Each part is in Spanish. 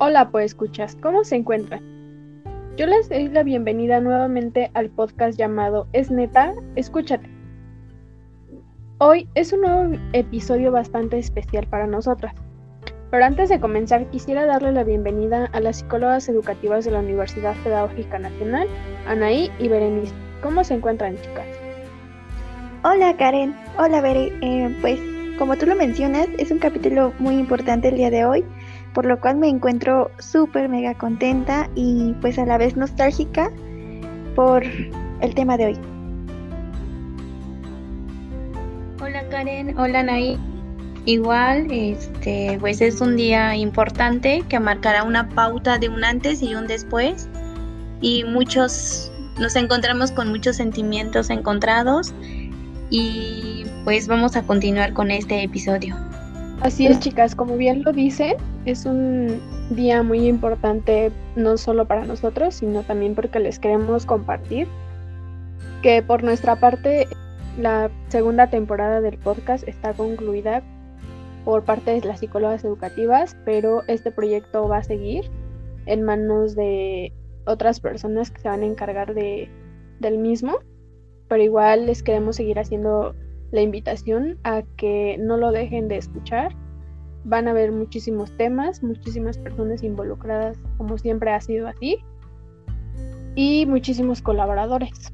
Hola, pues escuchas, ¿cómo se encuentran? Yo les doy la bienvenida nuevamente al podcast llamado Es neta, escúchate. Hoy es un nuevo episodio bastante especial para nosotras. Pero antes de comenzar, quisiera darle la bienvenida a las psicólogas educativas de la Universidad Pedagógica Nacional, Anaí y Berenice. ¿Cómo se encuentran, chicas? Hola, Karen. Hola, Bere. Eh, pues, como tú lo mencionas, es un capítulo muy importante el día de hoy por lo cual me encuentro súper mega contenta y pues a la vez nostálgica por el tema de hoy. Hola Karen, hola Nay. Igual, este, pues es un día importante que marcará una pauta de un antes y un después y muchos nos encontramos con muchos sentimientos encontrados y pues vamos a continuar con este episodio. Así es, chicas, como bien lo dicen, es un día muy importante no solo para nosotros, sino también porque les queremos compartir que por nuestra parte la segunda temporada del podcast está concluida por parte de las psicólogas educativas, pero este proyecto va a seguir en manos de otras personas que se van a encargar de, del mismo, pero igual les queremos seguir haciendo la invitación a que no lo dejen de escuchar. Van a haber muchísimos temas, muchísimas personas involucradas, como siempre ha sido así, y muchísimos colaboradores.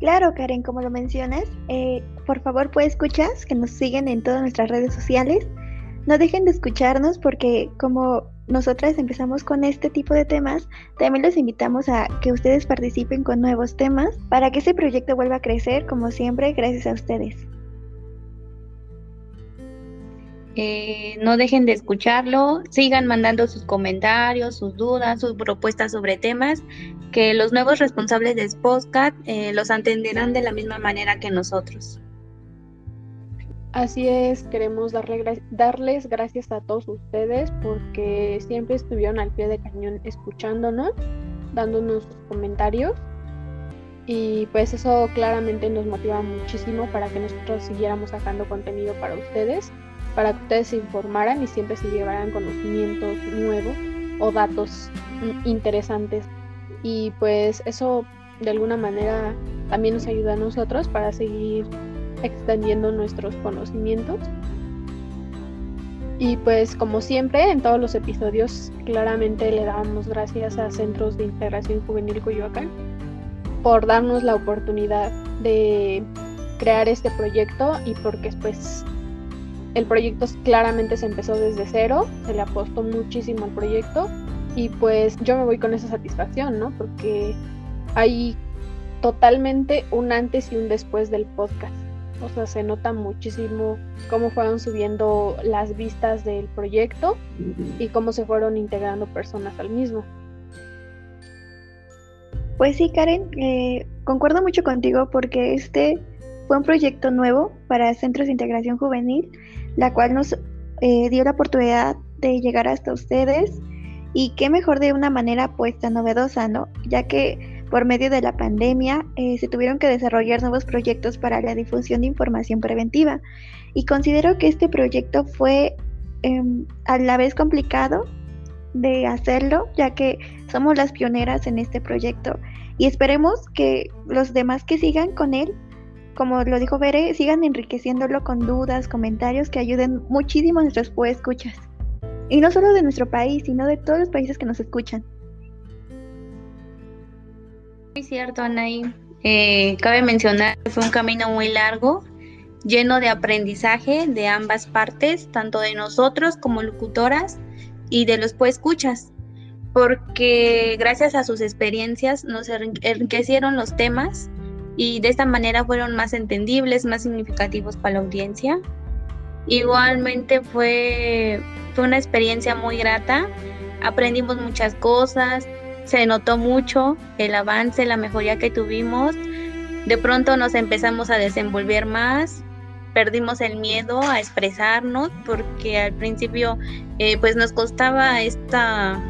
Claro, Karen, como lo mencionas, eh, por favor, pues escuchas que nos siguen en todas nuestras redes sociales. No dejen de escucharnos porque como nosotras empezamos con este tipo de temas, también los invitamos a que ustedes participen con nuevos temas para que ese proyecto vuelva a crecer, como siempre, gracias a ustedes. Eh, no dejen de escucharlo, sigan mandando sus comentarios, sus dudas, sus propuestas sobre temas, que los nuevos responsables de Spostcat eh, los atenderán de la misma manera que nosotros. Así es, queremos darle, darles gracias a todos ustedes porque siempre estuvieron al pie de cañón escuchándonos, dándonos sus comentarios y pues eso claramente nos motiva muchísimo para que nosotros siguiéramos sacando contenido para ustedes, para que ustedes se informaran y siempre se llevaran conocimientos nuevos o datos interesantes y pues eso de alguna manera también nos ayuda a nosotros para seguir extendiendo nuestros conocimientos. Y pues como siempre, en todos los episodios claramente le damos gracias a Centros de Integración Juvenil Coyoacán por darnos la oportunidad de crear este proyecto y porque pues el proyecto claramente se empezó desde cero, se le apostó muchísimo al proyecto y pues yo me voy con esa satisfacción, ¿no? Porque hay totalmente un antes y un después del podcast. O sea, se nota muchísimo cómo fueron subiendo las vistas del proyecto y cómo se fueron integrando personas al mismo. Pues sí, Karen, eh, concuerdo mucho contigo porque este fue un proyecto nuevo para Centros de Integración Juvenil, la cual nos eh, dio la oportunidad de llegar hasta ustedes y qué mejor de una manera pues tan novedosa, ¿no? Ya que por medio de la pandemia, eh, se tuvieron que desarrollar nuevos proyectos para la difusión de información preventiva. Y considero que este proyecto fue em, a la vez complicado de hacerlo, ya que somos las pioneras en este proyecto. Y esperemos que los demás que sigan con él, como lo dijo Bere, sigan enriqueciéndolo con dudas, comentarios que ayuden muchísimo a nuestros escuchas. Y no solo de nuestro país, sino de todos los países que nos escuchan. Muy cierto, Anaí. Eh, cabe mencionar que fue un camino muy largo, lleno de aprendizaje de ambas partes, tanto de nosotros como locutoras y de los pues escuchas, porque gracias a sus experiencias nos enriquecieron los temas y de esta manera fueron más entendibles, más significativos para la audiencia. Igualmente fue, fue una experiencia muy grata, aprendimos muchas cosas, se notó mucho el avance, la mejoría que tuvimos. De pronto nos empezamos a desenvolver más, perdimos el miedo a expresarnos porque al principio eh, pues nos costaba esta,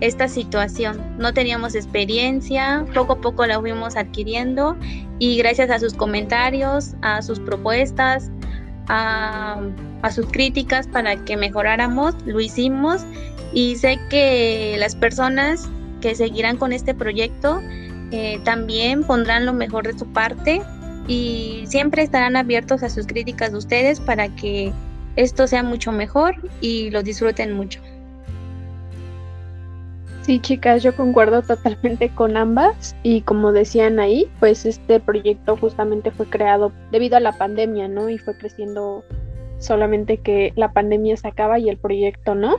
esta situación. No teníamos experiencia, poco a poco la fuimos adquiriendo y gracias a sus comentarios, a sus propuestas, a, sus críticas para que mejoráramos, lo hicimos y sé que las personas que seguirán con este proyecto eh, también pondrán lo mejor de su parte y siempre estarán abiertos a sus críticas de ustedes para que esto sea mucho mejor y lo disfruten mucho. Sí, chicas, yo concuerdo totalmente con ambas y como decían ahí, pues este proyecto justamente fue creado debido a la pandemia, ¿no? Y fue creciendo solamente que la pandemia se acaba y el proyecto no.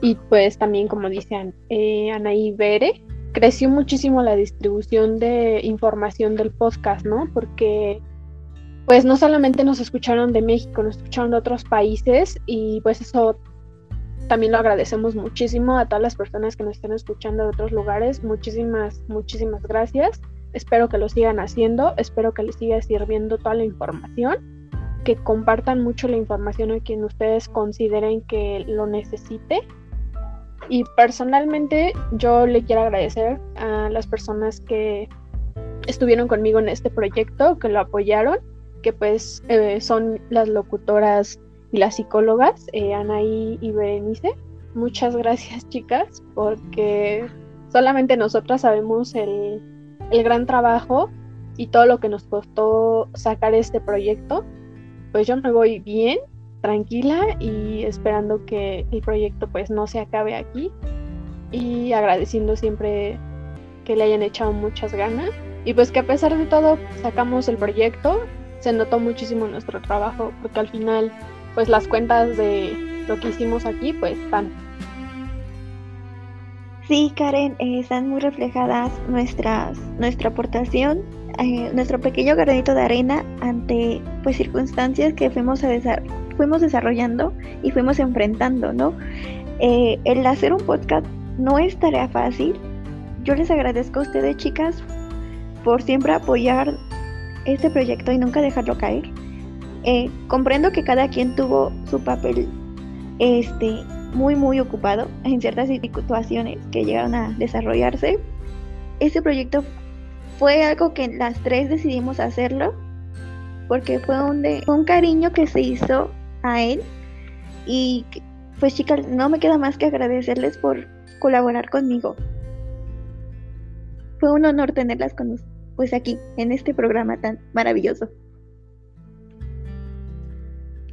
Y pues también, como dicen eh, Anaí Bere, creció muchísimo la distribución de información del podcast, ¿no? Porque pues no solamente nos escucharon de México, nos escucharon de otros países y pues eso también lo agradecemos muchísimo a todas las personas que nos estén escuchando de otros lugares. Muchísimas, muchísimas gracias. Espero que lo sigan haciendo, espero que les siga sirviendo toda la información, que compartan mucho la información a quien ustedes consideren que lo necesite. Y personalmente yo le quiero agradecer a las personas que estuvieron conmigo en este proyecto, que lo apoyaron, que pues eh, son las locutoras y las psicólogas, eh, Anaí y Berenice. Muchas gracias chicas, porque solamente nosotras sabemos el, el gran trabajo y todo lo que nos costó sacar este proyecto. Pues yo me voy bien, tranquila y esperando que el proyecto pues no se acabe aquí y agradeciendo siempre que le hayan echado muchas ganas y pues que a pesar de todo sacamos el proyecto, se notó muchísimo nuestro trabajo porque al final pues las cuentas de lo que hicimos aquí pues están. Sí, Karen, eh, están muy reflejadas nuestras, nuestra aportación, eh, nuestro pequeño granito de arena ante pues circunstancias que fuimos, a fuimos desarrollando y fuimos enfrentando, ¿no? Eh, el hacer un podcast no es tarea fácil. Yo les agradezco a ustedes, chicas, por siempre apoyar este proyecto y nunca dejarlo caer. Eh, comprendo que cada quien tuvo su papel este, muy, muy ocupado en ciertas situaciones que llegaron a desarrollarse. Este proyecto fue algo que las tres decidimos hacerlo porque fue un, un cariño que se hizo a él y pues chicas, no me queda más que agradecerles por colaborar conmigo. Fue un honor tenerlas con pues aquí en este programa tan maravilloso.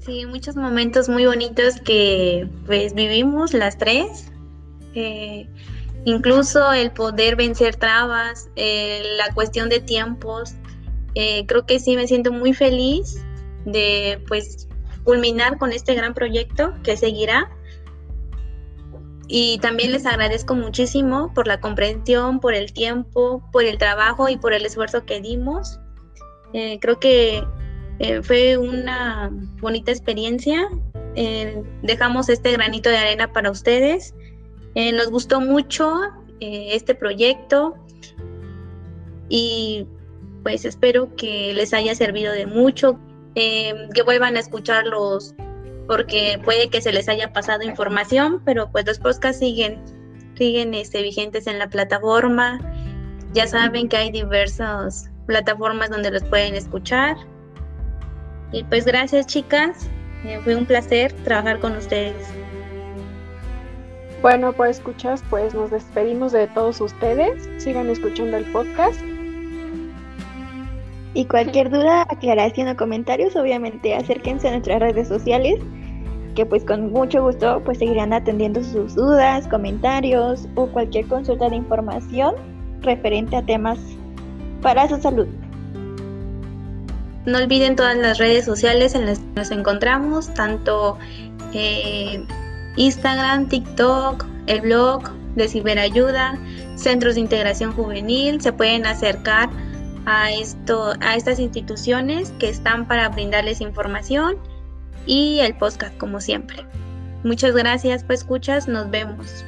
Sí, muchos momentos muy bonitos que pues vivimos las tres. Eh, incluso el poder vencer trabas, eh, la cuestión de tiempos. Eh, creo que sí me siento muy feliz de pues culminar con este gran proyecto que seguirá. Y también les agradezco muchísimo por la comprensión, por el tiempo, por el trabajo y por el esfuerzo que dimos. creo que eh, fue una bonita experiencia. Eh, dejamos este granito de arena para ustedes. Eh, nos gustó mucho este proyecto y pues espero que les haya servido de mucho, que vuelvan a escucharlos porque puede que se les haya pasado información, pero pues los podcasts siguen, siguen este, vigentes en la plataforma. Ya saben que hay diversas plataformas donde los pueden escuchar. Y pues gracias chicas, eh, fue un placer trabajar con ustedes. Bueno, pues escuchas, pues nos despedimos de todos ustedes. Sigan escuchando el podcast. Y cualquier duda, aclaración o comentarios, obviamente acérquense a nuestras redes sociales, que pues con mucho gusto pues seguirán atendiendo sus dudas, comentarios o cualquier consulta de información referente a temas para su salud. No olviden todas las redes sociales en las que nos encontramos, tanto eh, Instagram, TikTok, el blog de Ciberayuda, centros de integración juvenil. Se pueden acercar a, esto, a estas instituciones que están para brindarles información y el podcast como siempre. Muchas gracias, pues escuchas, nos vemos.